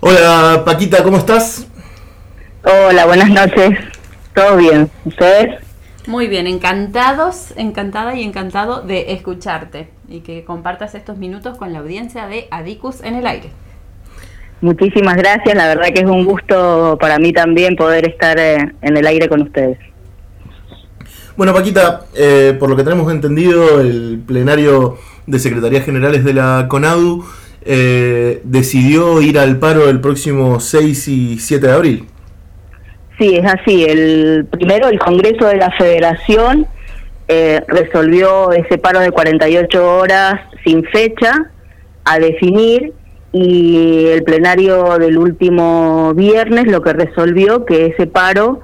Hola Paquita, ¿cómo estás? Hola, buenas noches. ¿Todo bien? ¿Ustedes? Muy bien, encantados, encantada y encantado de escucharte y que compartas estos minutos con la audiencia de Adicus en el aire. Muchísimas gracias, la verdad que es un gusto para mí también poder estar eh, en el aire con ustedes. Bueno, Paquita, eh, por lo que tenemos entendido, el plenario de Secretarías Generales de la CONADU eh, decidió ir al paro el próximo 6 y 7 de abril. Sí, es así. El primero, el Congreso de la Federación eh, resolvió ese paro de 48 horas sin fecha a definir y el plenario del último viernes lo que resolvió que ese paro,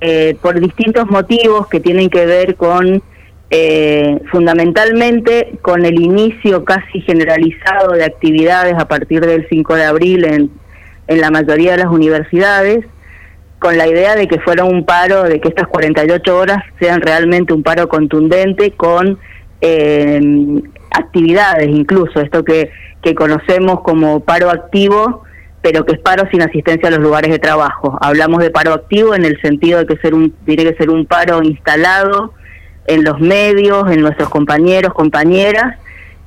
eh, por distintos motivos que tienen que ver con, eh, fundamentalmente, con el inicio casi generalizado de actividades a partir del 5 de abril en, en la mayoría de las universidades, con la idea de que fuera un paro, de que estas 48 horas sean realmente un paro contundente con eh, actividades incluso, esto que, que conocemos como paro activo, pero que es paro sin asistencia a los lugares de trabajo. Hablamos de paro activo en el sentido de que ser un, tiene que ser un paro instalado en los medios, en nuestros compañeros, compañeras,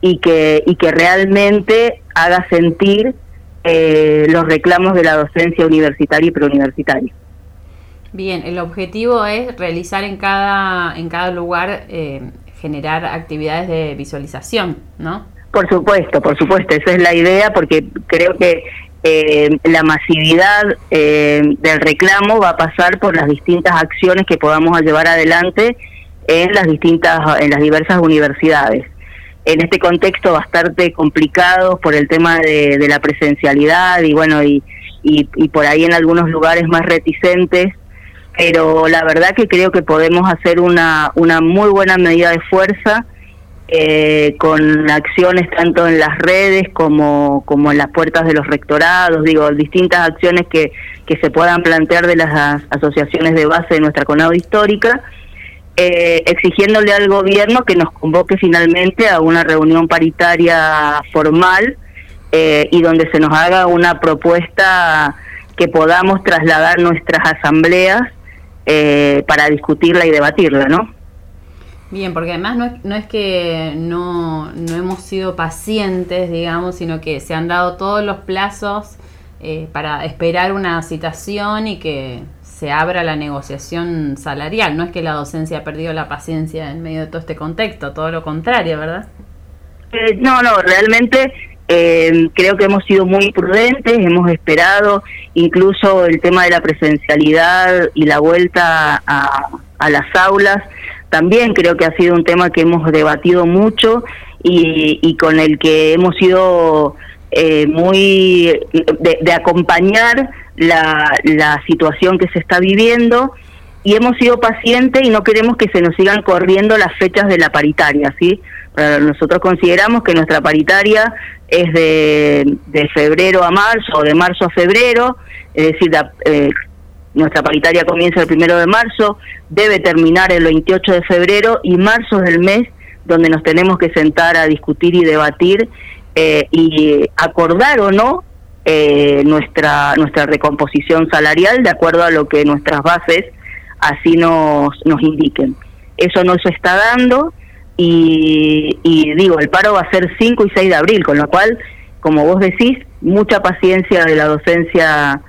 y que, y que realmente haga sentir eh, los reclamos de la docencia universitaria y preuniversitaria. Bien, el objetivo es realizar en cada, en cada lugar, eh, generar actividades de visualización, ¿no? Por supuesto, por supuesto, esa es la idea, porque creo que eh, la masividad eh, del reclamo va a pasar por las distintas acciones que podamos llevar adelante en las distintas, en las diversas universidades. En este contexto bastante complicado por el tema de, la presencialidad y bueno, y, y, por ahí en algunos lugares más reticentes pero la verdad que creo que podemos hacer una, una muy buena medida de fuerza eh, con acciones tanto en las redes como, como en las puertas de los rectorados, digo, distintas acciones que, que se puedan plantear de las asociaciones de base de nuestra CONADO histórica, eh, exigiéndole al gobierno que nos convoque finalmente a una reunión paritaria formal eh, y donde se nos haga una propuesta que podamos trasladar nuestras asambleas eh, para discutirla y debatirla, ¿no? Bien, porque además no es, no es que no, no, hemos sido pacientes, digamos, sino que se han dado todos los plazos eh, para esperar una citación y que se abra la negociación salarial. No es que la docencia ha perdido la paciencia en medio de todo este contexto, todo lo contrario, ¿verdad? Eh, no, no, realmente eh, creo que hemos sido muy prudentes, hemos esperado incluso el tema de la presencialidad y la vuelta a, a las aulas. También creo que ha sido un tema que hemos debatido mucho y, y con el que hemos sido eh, muy de, de acompañar la, la situación que se está viviendo y hemos sido pacientes y no queremos que se nos sigan corriendo las fechas de la paritaria, ¿sí? Pero nosotros consideramos que nuestra paritaria es de, de febrero a marzo o de marzo a febrero, es decir, la, eh, nuestra paritaria comienza el primero de marzo, debe terminar el 28 de febrero y marzo es el mes donde nos tenemos que sentar a discutir y debatir eh, y acordar o no eh, nuestra nuestra recomposición salarial de acuerdo a lo que nuestras bases así nos, nos indiquen. Eso no se está dando y, y digo, el paro va a ser 5 y 6 de abril, con lo cual, como vos decís, mucha paciencia de la docencia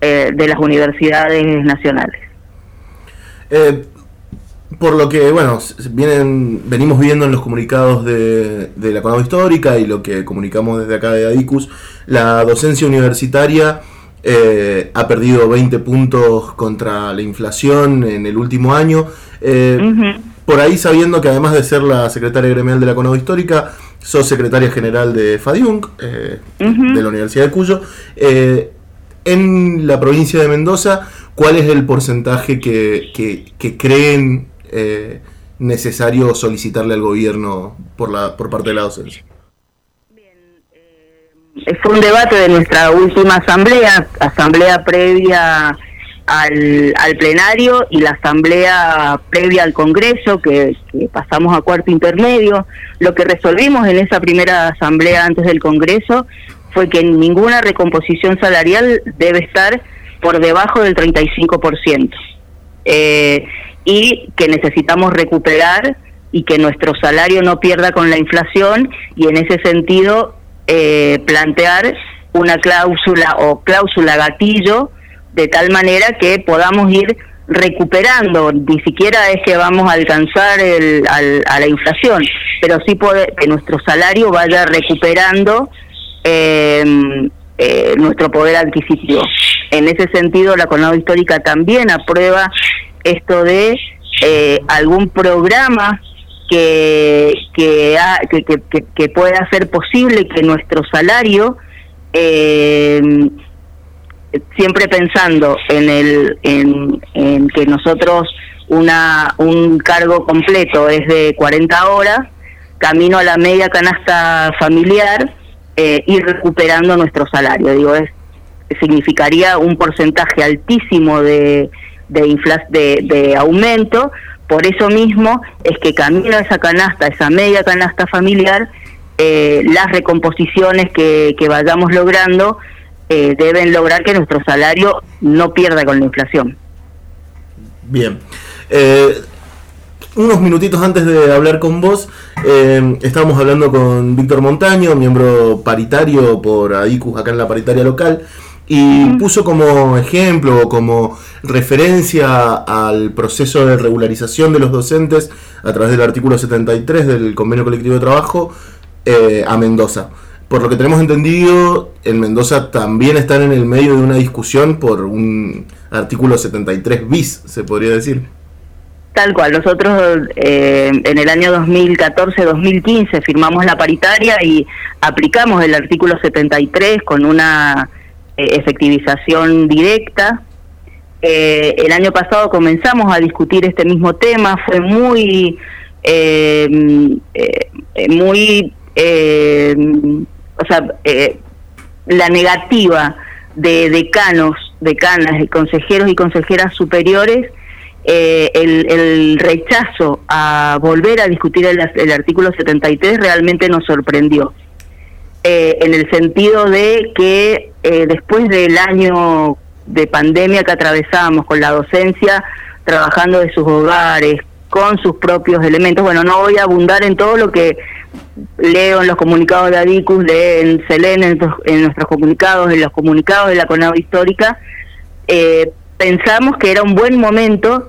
eh, de las universidades nacionales. Eh, por lo que, bueno, vienen, venimos viendo en los comunicados de, de la Conado Histórica y lo que comunicamos desde acá de Adicus, la docencia universitaria eh, ha perdido 20 puntos contra la inflación en el último año. Eh, uh -huh. Por ahí sabiendo que además de ser la secretaria gremial de la Conado Histórica, sos secretaria general de FADIUNC, eh, uh -huh. de la Universidad de Cuyo. Eh, en la provincia de Mendoza, ¿cuál es el porcentaje que, que, que creen eh, necesario solicitarle al gobierno por, la, por parte de la docencia? fue un debate de nuestra última asamblea, asamblea previa al, al plenario y la asamblea previa al Congreso, que, que, pasamos a cuarto intermedio. Lo que resolvimos en esa primera asamblea antes del Congreso fue que ninguna recomposición salarial debe estar por debajo del 35%. Eh, y que necesitamos recuperar y que nuestro salario no pierda con la inflación y en ese sentido eh, plantear una cláusula o cláusula gatillo de tal manera que podamos ir recuperando, ni siquiera es que vamos a alcanzar el, a la inflación, pero sí que nuestro salario vaya recuperando em, eh, nuestro poder adquisitivo. En ese sentido, la Conado Histórica también aprueba esto de eh, algún programa que, que, que, que, pueda hacer posible que nuestro salario, eh, siempre pensando en, el, en, que nosotros una, un cargo completo es de 40 horas, camino a la media canasta familiar, eh, ir recuperando nuestro salario. Digo, es, significaría un porcentaje altísimo de, de, de, de aumento, por eso mismo es que camino a esa canasta, esa media canasta familiar, eh, las recomposiciones que, vayamos logrando eh, deben lograr que nuestro salario no pierda con la inflación. Bien. Eh, unos minutitos antes de hablar con vos, estábamos hablando con Víctor Montaño, miembro paritario por AICUS acá en la paritaria local, y puso como ejemplo, como referencia al proceso de regularización de los docentes a través del artículo 73 del convenio colectivo de trabajo eh, a Mendoza. Por lo que tenemos entendido, en Mendoza también están en el medio de una discusión por un artículo 73 bis, se podría decir. Tal cual, nosotros eh, en el año 2014-2015 firmamos la paritaria y aplicamos el artículo 73 con una efectivización directa. Eh, el año pasado comenzamos a discutir este mismo tema, fue muy, eh, muy, o sea, la negativa de decanos, decanas, y consejeros y consejeras superiores, el, el, rechazo a volver a discutir el, el artículo 73 realmente nos sorprendió. Eh, en el sentido de que eh, después del año de pandemia que atravesamos con la docencia, trabajando de sus hogares, con sus propios elementos, bueno, no voy a abundar en todo lo que leo en los comunicados de ADICUS, de en CELEN, en, nuestros comunicados, en los comunicados de la CONAO Histórica, eh, pensamos que era un buen momento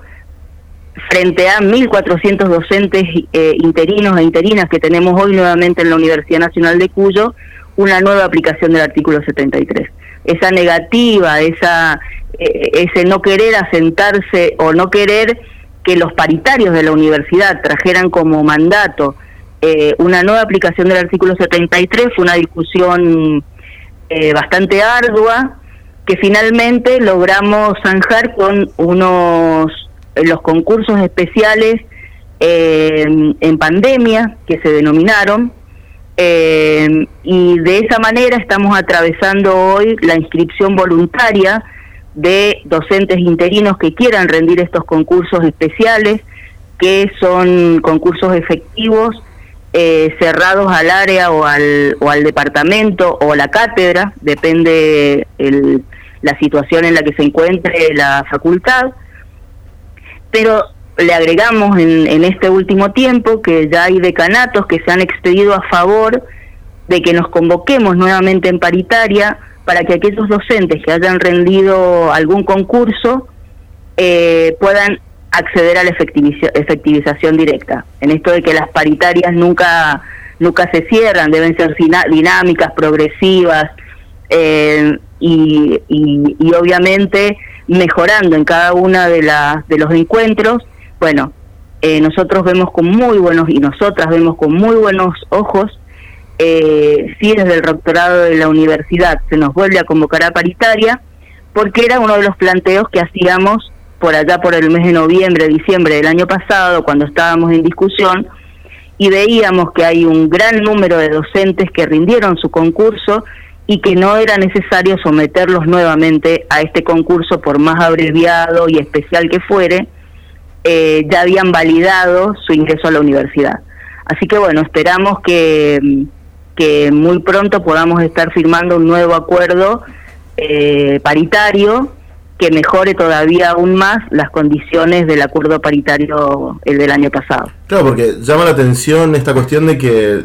frente a 1.400 docentes eh, interinos e interinas que tenemos hoy nuevamente en la Universidad Nacional de Cuyo, una nueva aplicación del artículo 73. Esa negativa, esa, eh, ese no querer asentarse o no querer que los paritarios de la universidad trajeran como mandato eh, una nueva aplicación del artículo 73 fue una discusión bastante ardua que finalmente logramos zanjar con unos los concursos especiales eh, en pandemia que se denominaron eh, y de esa manera estamos atravesando hoy la inscripción voluntaria de docentes interinos que quieran rendir estos concursos especiales que son concursos efectivos eh, cerrados al área o al, o al departamento o la cátedra, depende la situación en la que se encuentre la facultad pero le agregamos en, este último tiempo que ya hay decanatos que se han expedido a favor de que nos convoquemos nuevamente en paritaria para que aquellos docentes que hayan rendido algún concurso eh, puedan acceder a la efectivización directa. En esto de que las paritarias nunca nunca se cierran, deben ser dinámicas, progresivas eh, y, y obviamente mejorando en cada una de, las de los encuentros, bueno, eh, nosotros vemos con muy buenos y nosotras vemos con muy buenos ojos eh, si desde el rectorado de la universidad se nos vuelve a convocar a paritaria, porque era uno de los planteos que hacíamos por allá por el mes de noviembre, diciembre del año pasado, cuando estábamos en discusión, y veíamos que hay un gran número de docentes que rindieron su concurso y que no era necesario someterlos nuevamente a este concurso, por más abreviado y especial que fuere, eh, ya habían validado su ingreso a la universidad. Así que bueno, esperamos que, que muy pronto podamos estar firmando un nuevo acuerdo eh, paritario que mejore todavía aún más las condiciones del acuerdo paritario el del año pasado. Claro, porque llama la atención esta cuestión de que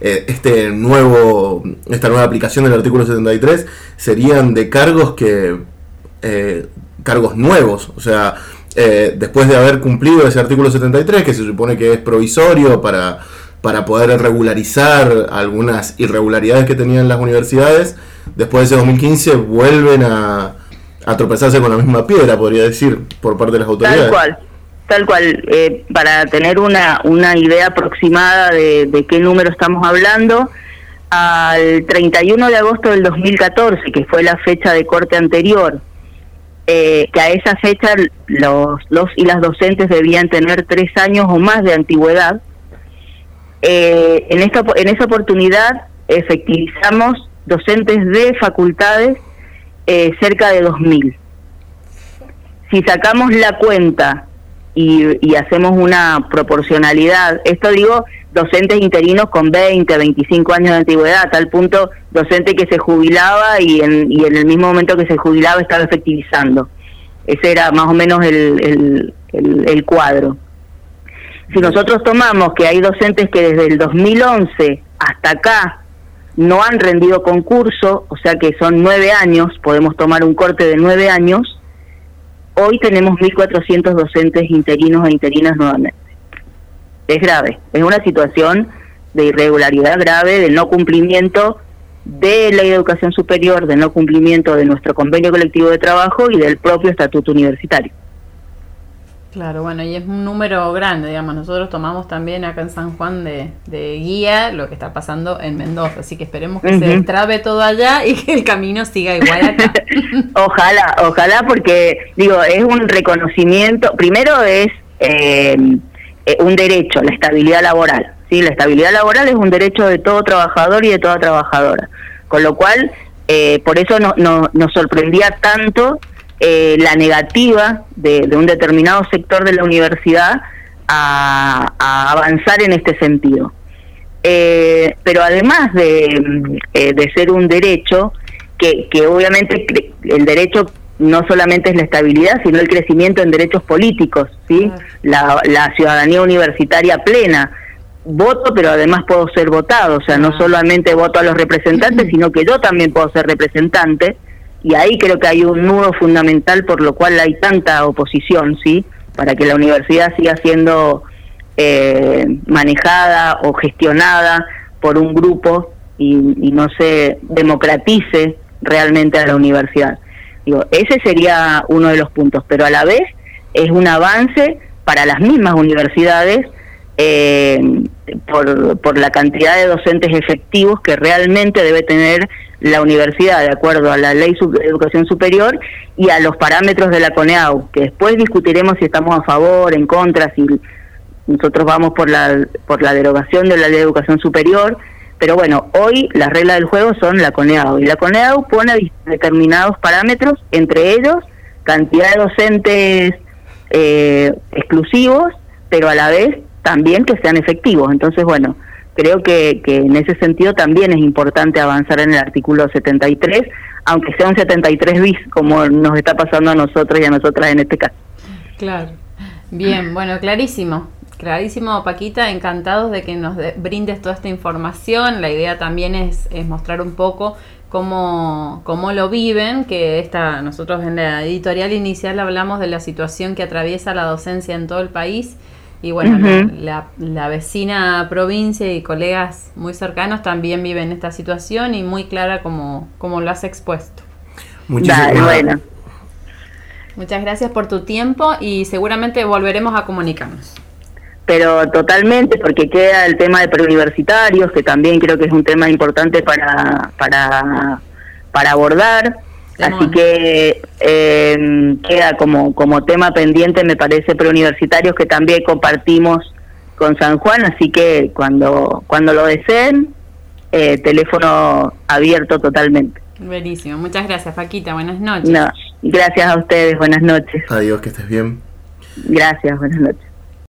eh, este nuevo esta nueva aplicación del artículo 73 serían de cargos que eh, cargos nuevos, o sea, eh, después de haber cumplido ese artículo 73 que se supone que es provisorio para para poder regularizar algunas irregularidades que tenían las universidades, después de ese 2015 vuelven a a tropezarse con la misma piedra, podría decir, por parte de las autoridades. Tal cual, tal cual. Eh, para tener una, una idea aproximada de, qué número estamos hablando, al 31 de agosto del 2014, que fue la fecha de corte anterior, eh, que a esa fecha los, los y las docentes debían tener tres años o más de antigüedad. Eh, en, esta, en esa oportunidad efectivizamos docentes de facultades eh, cerca de 2.000. Si sacamos la cuenta y, hacemos una proporcionalidad, esto digo docentes interinos con 20, 25 años de antigüedad, a tal punto docente que se jubilaba y en, y en el mismo momento que se jubilaba estaba efectivizando. Ese era más o menos el, el cuadro. Si nosotros tomamos que hay docentes que desde el 2011 hasta acá no han rendido concurso, o sea que son nueve años, podemos tomar un corte de nueve años, hoy tenemos 1.400 docentes interinos e interinas nuevamente. Es grave, es una situación de irregularidad grave, de no cumplimiento de de educación superior, de no cumplimiento de nuestro convenio colectivo de trabajo y del propio estatuto universitario. Claro, bueno, y es un número grande, digamos. Nosotros tomamos también acá en San Juan de, guía lo que está pasando en Mendoza, así que esperemos que se trabe todo allá y que el camino siga igual acá. ojalá, ojalá, porque digo, es un reconocimiento. Primero es eh, eh, un derecho, la estabilidad laboral. Sí, la estabilidad laboral es un derecho de todo trabajador y de toda trabajadora. Con lo cual, eh, por eso no, no, nos sorprendía tanto eh, la negativa de, un determinado sector de la universidad a, avanzar en este sentido. Eh, pero además de, eh, de, ser un derecho, que, que obviamente el derecho no solamente es la estabilidad, sino el crecimiento en derechos políticos, ¿sí? La, la ciudadanía universitaria plena. Voto, pero además puedo ser votado, o sea, no solamente voto a los representantes, sino que yo también puedo ser representante y ahí creo que hay un nudo fundamental por lo cual hay tanta oposición, ¿sí? Para que la universidad siga siendo eh, manejada o gestionada por un grupo y, no se democratice realmente a la universidad. Digo, ese sería uno de los puntos, pero a la vez es un avance para las mismas universidades eh, por, por la cantidad de docentes efectivos que realmente debe tener la universidad de acuerdo a la ley de educación superior y a los parámetros de la CONEAU, que después discutiremos si estamos a favor, en contra, si nosotros vamos por la, por la derogación de la ley de educación superior, pero bueno, hoy las reglas del juego son la CONEAU y la CONEAU pone determinados parámetros, entre ellos cantidad de docentes eh, exclusivos, pero a la vez también que sean efectivos. Entonces, bueno, creo que, que en ese sentido también es importante avanzar en el artículo 73, aunque sea un 73 bis, como nos está pasando a nosotros y a nosotras en este caso. Claro. Bien, bueno, clarísimo. Clarísimo, Paquita, encantados de que nos brindes toda esta información. La idea también es, mostrar un poco cómo, cómo, lo viven, que esta, nosotros en la editorial inicial hablamos de la situación que atraviesa la docencia en todo el país y bueno, la, vecina provincia y colegas muy cercanos también viven esta situación y muy clara como, como lo has expuesto. Muchas gracias. Muchas gracias por tu tiempo y seguramente volveremos a comunicarnos. Pero totalmente, porque queda el tema de preuniversitarios, que también creo que es un tema importante para, para, para abordar. Así que eh, queda como, como tema pendiente, me parece, preuniversitarios que también compartimos con San Juan, así que cuando, cuando lo deseen, eh, teléfono abierto totalmente. Buenísimo, muchas gracias Paquita, buenas noches. No, gracias a ustedes, buenas noches. Adiós, que estés bien. Gracias, buenas noches.